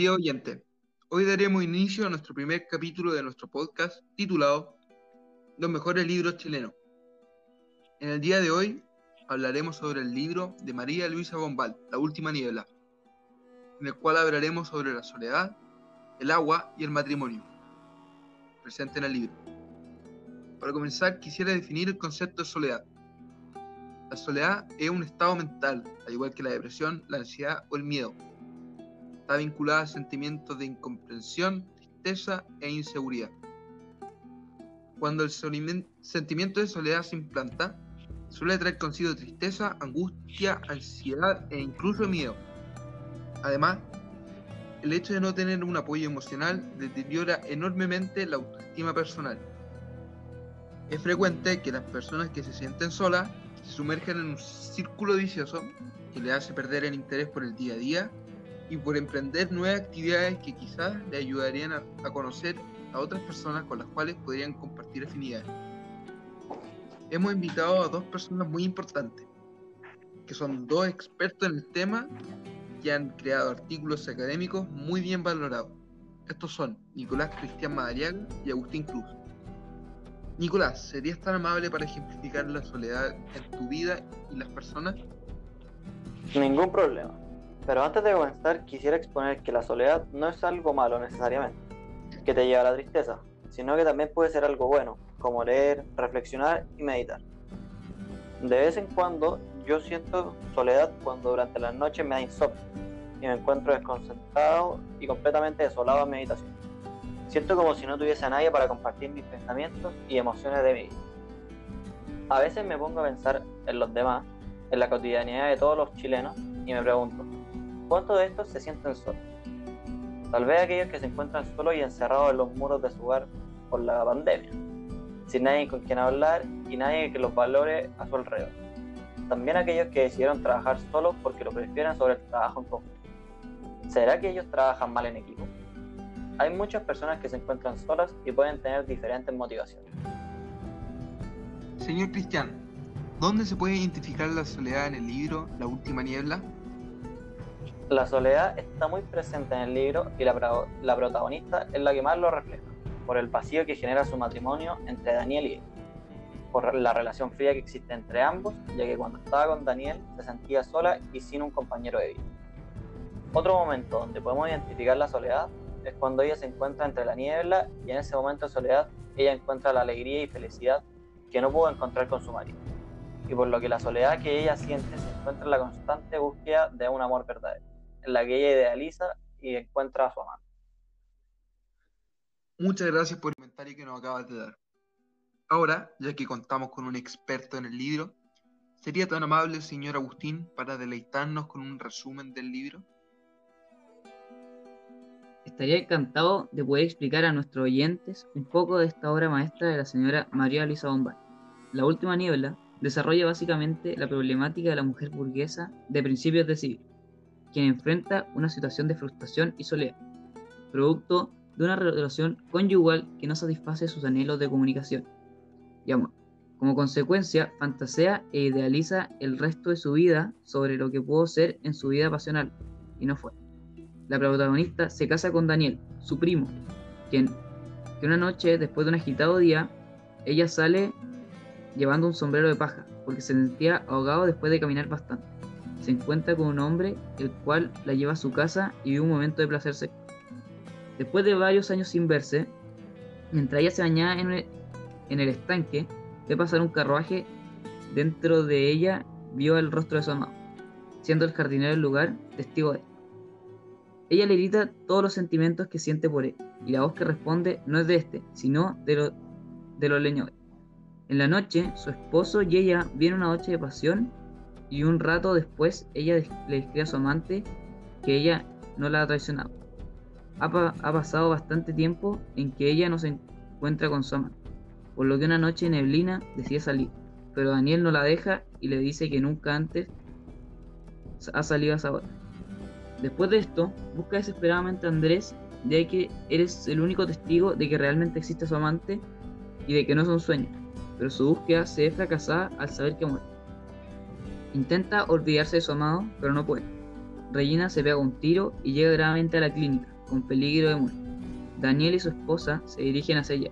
Días, oyente. Hoy daremos inicio a nuestro primer capítulo de nuestro podcast titulado Los mejores libros chilenos. En el día de hoy hablaremos sobre el libro de María Luisa Bombal, La Última Niebla, en el cual hablaremos sobre la soledad, el agua y el matrimonio, presente en el libro. Para comenzar, quisiera definir el concepto de soledad. La soledad es un estado mental, al igual que la depresión, la ansiedad o el miedo. Está vinculada a sentimientos de incomprensión, tristeza e inseguridad. Cuando el sentimiento de soledad se implanta, suele traer consigo tristeza, angustia, ansiedad e incluso miedo. Además, el hecho de no tener un apoyo emocional deteriora enormemente la autoestima personal. Es frecuente que las personas que se sienten solas se sumergen en un círculo vicioso que le hace perder el interés por el día a día y por emprender nuevas actividades que quizás le ayudarían a, a conocer a otras personas con las cuales podrían compartir afinidades hemos invitado a dos personas muy importantes, que son dos expertos en el tema que han creado artículos académicos muy bien valorados. Estos son Nicolás Cristian Madariaga y Agustín Cruz. Nicolás, ¿serías tan amable para ejemplificar la soledad en tu vida y las personas? Ningún problema. Pero antes de comenzar, quisiera exponer que la soledad no es algo malo necesariamente, que te lleva a la tristeza, sino que también puede ser algo bueno, como leer, reflexionar y meditar. De vez en cuando yo siento soledad cuando durante la noche me da insomnio y me encuentro desconcentrado y completamente desolado en meditación. Siento como si no tuviese a nadie para compartir mis pensamientos y emociones de vida. A veces me pongo a pensar en los demás, en la cotidianidad de todos los chilenos y me pregunto, ¿cuántos de estos se sienten solos? Tal vez aquellos que se encuentran solos y encerrados en los muros de su hogar por la pandemia sin nadie con quien hablar y nadie que los valore a su alrededor. También aquellos que decidieron trabajar solos porque lo prefieren sobre el trabajo en común. ¿Será que ellos trabajan mal en equipo? Hay muchas personas que se encuentran solas y pueden tener diferentes motivaciones. Señor Cristian, ¿dónde se puede identificar la soledad en el libro La Última Niebla? La soledad está muy presente en el libro y la, protagonista es la que más lo refleja por el vacío que genera su matrimonio entre Daniel y él, por la relación fría que existe entre ambos, ya que cuando estaba con Daniel se sentía sola y sin un compañero de vida. Otro momento donde podemos identificar la soledad es cuando ella se encuentra entre la niebla y en ese momento de soledad ella encuentra la alegría y felicidad que no pudo encontrar con su marido. Y por lo que la soledad que ella siente se encuentra en la constante búsqueda de un amor verdadero, en la que ella idealiza y encuentra a su amante. Muchas gracias por el comentario que nos acabas de dar. Ahora, ya que contamos con un experto en el libro, ¿sería tan amable, señor Agustín, para deleitarnos con un resumen del libro? Estaría encantado de poder explicar a nuestros oyentes un poco de esta obra maestra de la señora María Luisa Bombay. La última niebla desarrolla básicamente la problemática de la mujer burguesa de principios de siglo, quien enfrenta una situación de frustración y soledad, producto de una relación conyugal que no satisface sus anhelos de comunicación y amor. Como consecuencia, fantasea e idealiza el resto de su vida sobre lo que pudo ser en su vida pasional, y no fue. La protagonista se casa con Daniel, su primo, quien que una noche, después de un agitado día, ella sale llevando un sombrero de paja, porque se sentía ahogado después de caminar bastante. Se encuentra con un hombre, el cual la lleva a su casa y vive un momento de placer sexual. Después de varios años sin verse, mientras ella se bañaba en el, estanque, de pasar un carruaje, dentro de ella vio el rostro de su amado, siendo el jardinero del lugar testigo de él. Ella le grita todos los sentimientos que siente por él, y la voz que responde no es de este, sino de, de los leñores. En la noche, su esposo y ella vienen una noche de pasión, y un rato después ella le escribe a su amante que ella no la ha traicionado ha, pasado bastante tiempo en que ella no se encuentra con su amante, por lo que una noche neblina decide salir, pero Daniel no la deja y le dice que nunca antes ha salido a esa hora. Después de esto, busca desesperadamente a Andrés, ya que eres el único testigo de que realmente existe su amante y de que no es un sueño, pero su búsqueda se ve fracasada al saber que muere. Intenta olvidarse de su amado, pero no puede. Regina se pega un tiro y llega gravemente a la clínica, con peligro de muerte. Daniel y su esposa se dirigen hacia ella.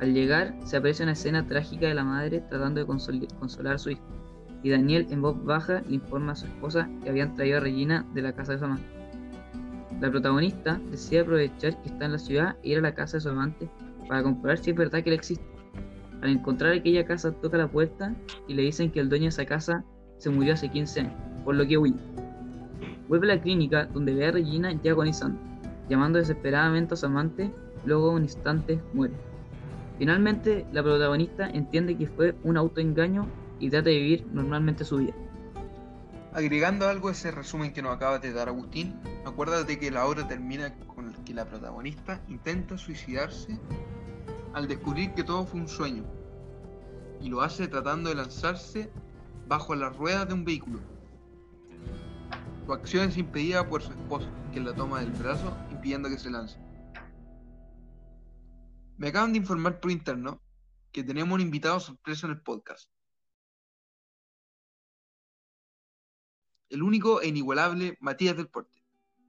Al llegar, se aprecia una escena trágica de la madre tratando de consolar a su hijo, y Daniel en voz baja le informa a su esposa que habían traído a Regina de la casa de su amante. La protagonista decide aprovechar que está en la ciudad e ir a la casa de su amante para comprobar si es verdad que él existe. Al encontrar aquella casa toca la puerta y le dicen que el dueño de esa casa se murió hace 15 años, por lo que huye. Vuelve a la clínica donde ve a Regina ya agonizando, llamando desesperadamente a su amante, luego un instante muere. Finalmente, la protagonista entiende que fue un autoengaño y trata de vivir normalmente su vida. Agregando algo a ese resumen que nos acaba de dar Agustín, acuérdate que la obra termina con que la protagonista intenta suicidarse al descubrir que todo fue un sueño, y lo hace tratando de lanzarse bajo las ruedas de un vehículo. Su acción es impedida por su esposo, que la toma del brazo impidiendo que se lance. Me acaban de informar por interno que tenemos un invitado sorpresa en el podcast. El único e inigualable Matías del Porte,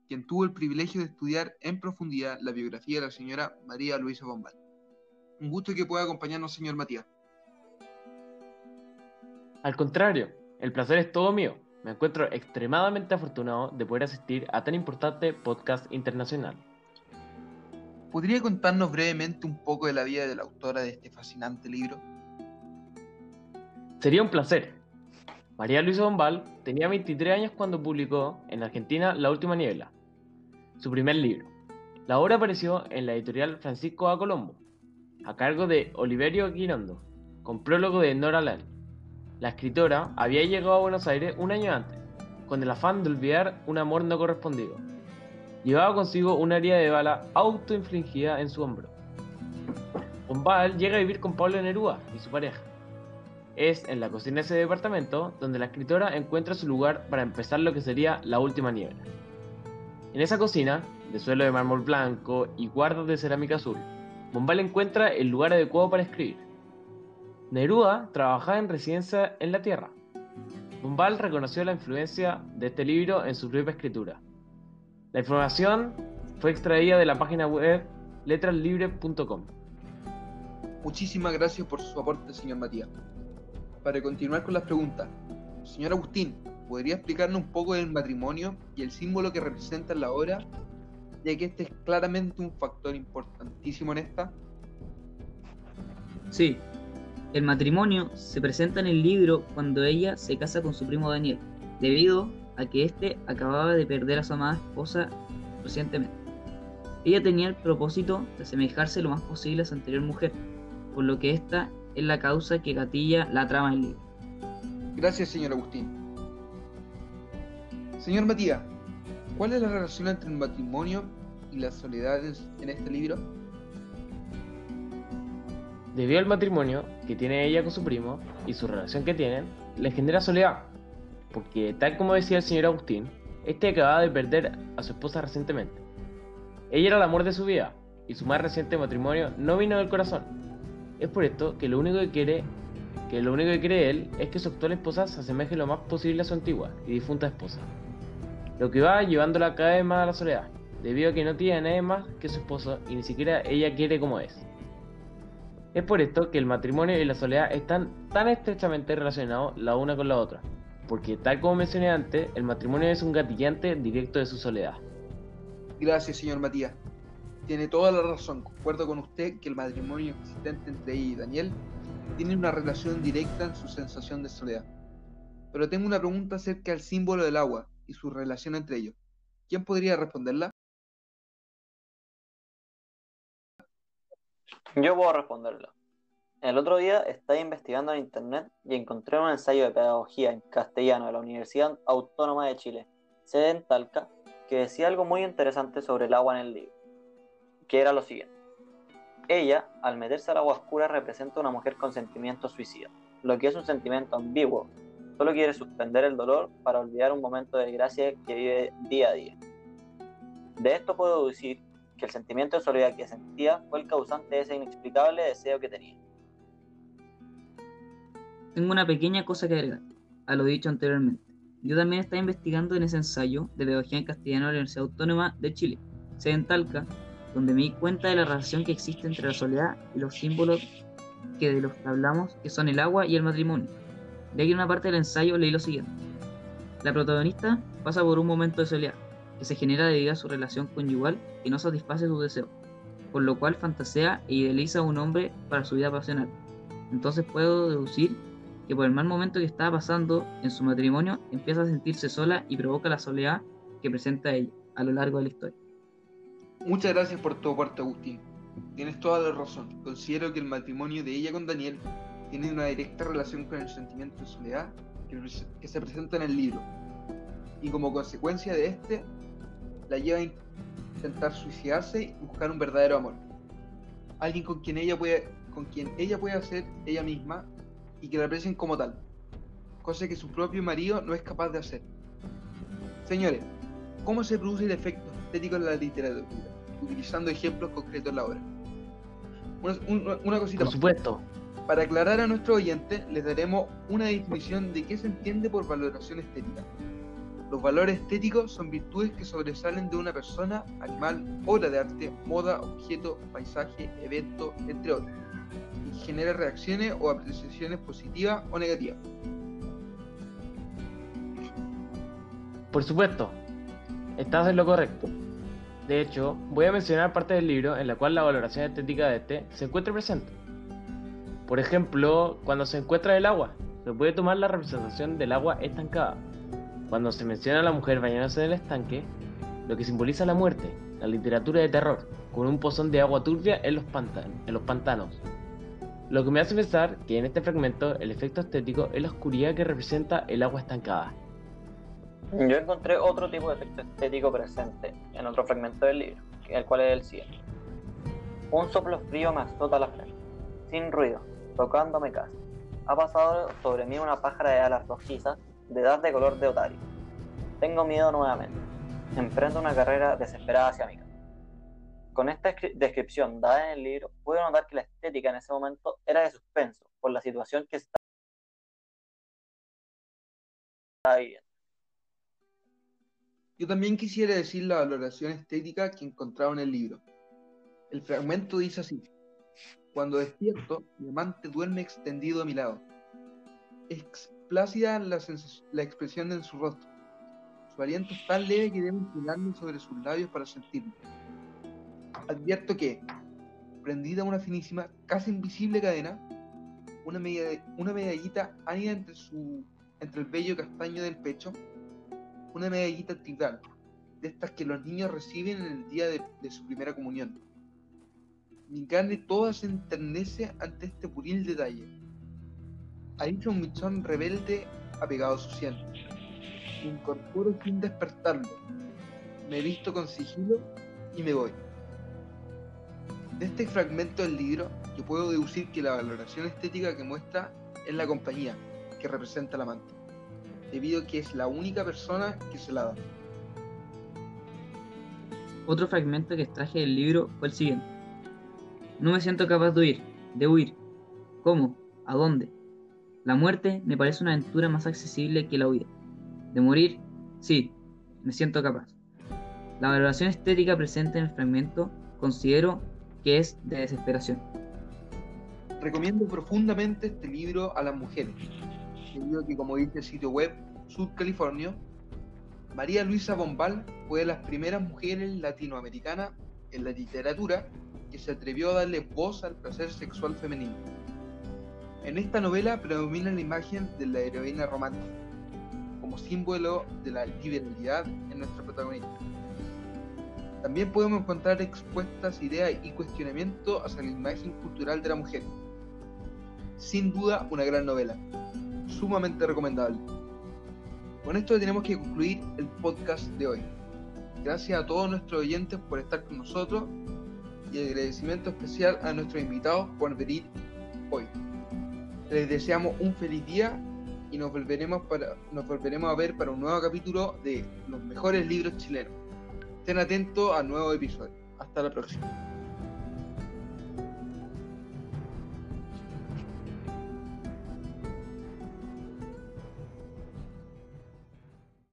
quien tuvo el privilegio de estudiar en profundidad la biografía de la señora María Luisa Bombal. Un gusto que pueda acompañarnos, señor Matías. Al contrario, el placer es todo mío. Me encuentro extremadamente afortunado de poder asistir a tan importante podcast internacional. ¿Podría contarnos brevemente un poco de la vida de la autora de este fascinante libro? Sería un placer. María Luisa Bombal tenía 23 años cuando publicó en Argentina La Última Niebla, su primer libro. La obra apareció en la editorial Francisco A. Colombo, a cargo de Oliverio Girondo, con prólogo de Nora Lal. La escritora había llegado a Buenos Aires un año antes, con el afán de olvidar un amor no correspondido. Llevaba consigo una herida de bala autoinfligida en su hombro. Bombal llega a vivir con Pablo Neruda y su pareja. Es en la cocina de ese departamento donde la escritora encuentra su lugar para empezar lo que sería la última niebla. En esa cocina, de suelo de mármol blanco y guardas de cerámica azul, Bombal encuentra el lugar adecuado para escribir. Neruda trabajaba en residencia en la Tierra. Bombal reconoció la influencia de este libro en su propia escritura. La información fue extraída de la página web letraslibre.com. Muchísimas gracias por su aporte, señor Matías. Para continuar con las preguntas, señor Agustín, ¿podría explicarnos un poco del matrimonio y el símbolo que representa en la obra ya que este es claramente un factor importantísimo en esta. Sí, el matrimonio se presenta en el libro cuando ella se casa con su primo Daniel, debido a que éste acababa de perder a su amada esposa recientemente. Ella tenía el propósito de asemejarse lo más posible a su anterior mujer, por lo que esta es la causa que gatilla la trama del libro. Gracias, señor Agustín. Señor Matías, ¿Cuál es la relación entre el matrimonio y las soledades en este libro? Debido al matrimonio que tiene ella con su primo y su relación que tienen, le genera soledad, porque tal como decía el señor Agustín, este acababa de perder a su esposa recientemente. Ella era el amor de su vida y su más reciente matrimonio no vino del corazón. Es por esto que lo único que quiere que lo único que quiere él es que su actual esposa se asemeje lo más posible a su antigua y difunta esposa lo que va llevándola cada vez más a la soledad, debido a que no tiene a nadie más que su esposo y ni siquiera ella quiere como es. Es por esto que el matrimonio y la soledad están tan estrechamente relacionados la una con la otra, porque tal como mencioné antes, el matrimonio es un gatillante directo de su soledad. Gracias, señor Matías. Tiene toda la razón. Concuerdo con usted que el matrimonio existente entre ella y Daniel tiene una relación directa en su sensación de soledad. Pero tengo una pregunta acerca del símbolo del agua, y su relación entre ellos. ¿Quién podría responderla? Yo puedo responderla. El otro día estaba investigando en internet y encontré un ensayo de pedagogía en castellano de la Universidad Autónoma de Chile, sede en Talca, que decía algo muy interesante sobre el agua en el libro, que era lo siguiente. Ella, al meterse al agua oscura, representa una mujer con sentimiento suicida, lo que es un sentimiento ambiguo, Solo quiere suspender el dolor para olvidar un momento de desgracia que vive día a día. De esto puedo deducir que el sentimiento de soledad que sentía fue el causante de ese inexplicable deseo que tenía. Tengo una pequeña cosa que agregar a lo dicho anteriormente. yo también estaba investigando en ese ensayo de pedagogía en castellano de la Universidad Autónoma de Chile, sede en Talca, donde me di cuenta de la relación que existe entre la soledad y los símbolos que de los que hablamos, que son el agua y el matrimonio. De aquí en una parte del ensayo leí lo siguiente. La protagonista pasa por un momento de soledad, que se genera debido a su relación conyugal que no satisface sus deseos, por lo cual fantasea e idealiza a un hombre para su vida pasional. Entonces puedo deducir que por el mal momento que estaba pasando en su matrimonio empieza a sentirse sola y provoca la soledad que presenta ella a lo largo de la historia. Muchas gracias por tu aporte, Agustín. Tienes toda la razón. Considero que el matrimonio de ella con Daniel tiene una directa relación con el sentimiento de soledad que se presenta en el libro. Y como consecuencia de este, la lleva a intentar suicidarse y buscar un verdadero amor. Alguien con quien ella puede, con quien ella pueda ser ella misma y que la aprecien como tal, cosa que su propio marido no es capaz de hacer. Señores, ¿cómo se produce el efecto estético en la literatura? Utilizando ejemplos concretos en la obra. Una, una, cosita Por supuesto. Para aclarar a nuestro oyente, les daremos una definición de qué se entiende por valoración estética. Los valores estéticos son virtudes que sobresalen de una persona, animal, obra de arte, moda, objeto, paisaje, evento, entre otros, y genera reacciones o apreciaciones positivas o negativas. Por supuesto, estás en lo correcto. De hecho, voy a mencionar parte del libro en la cual la valoración estética de este se encuentra presente. Por ejemplo, cuando se encuentra el agua, se puede tomar la representación del agua estancada, cuando se menciona a la mujer bañándose en el estanque, lo que simboliza la muerte, la literatura de terror, con un pozón de agua turbia en los, en los pantanos. Lo que me hace pensar que en este fragmento el efecto estético es la oscuridad que representa el agua estancada. Yo encontré otro tipo de efecto estético presente en otro fragmento del libro, el cual es el siguiente. Un soplo frío me azota la frente, sin ruido, tocándome casi. Ha pasado sobre mí una pájara de alas rojizas de edad de color de otario. Tengo miedo nuevamente. Emprendo una carrera desesperada hacia mi casa. Con esta descripción dada en el libro, puedo notar que la estética en ese momento era de suspenso por la situación que estaba viviendo. Yo también quisiera decir la valoración estética que encontraba en el libro. El fragmento dice así: Cuando despierto, mi amante duerme extendido a mi lado plácida la, expresión en su rostro. Su aliento es tan leve que debo inclinarme sobre sus labios para sentirlo. Advierto que, prendida una finísima, casi invisible cadena, una, medallita anida entre, el vello castaño del pecho, una medallita tibral, de estas que los niños reciben en el día de, de su primera comunión. Mi carne toda se enternece ante este puril detalle ha dicho un michón rebelde apegado a su. Me incorporo sin despertarlo. Me visto con sigilo y me voy. De este fragmento del libro, yo puedo deducir que la valoración estética que muestra es la compañía que representa al amante, debido a que es la única persona que se la da. Otro fragmento que extraje del libro fue el siguiente. No me siento capaz de huir, de huir. ¿Cómo? ¿A dónde? La muerte me parece una aventura más accesible que la huida. De morir, sí, me siento capaz. La valoración estética presente en el fragmento considero que es de desesperación. Recomiendo profundamente este libro a las mujeres, debido a que, como dice el sitio web Sud California, María Luisa Bombal fue de las primeras mujeres latinoamericanas en la literatura que se atrevió a darle voz al placer sexual femenino. En esta novela predomina la imagen de la heroína romántica, como símbolo de la liberalidad en nuestra protagonista. También podemos encontrar expuestas ideas y cuestionamientos hacia la imagen cultural de la mujer. Sin duda, una gran novela, sumamente recomendable. Con esto tenemos que concluir el podcast de hoy. Gracias a todos nuestros oyentes por estar con nosotros y agradecimiento especial a nuestros invitados por venir hoy. Les deseamos un feliz día y nos volveremos, para, nos volveremos a ver para un nuevo capítulo de los mejores libros chilenos. Estén atentos a nuevo episodio. Hasta la próxima.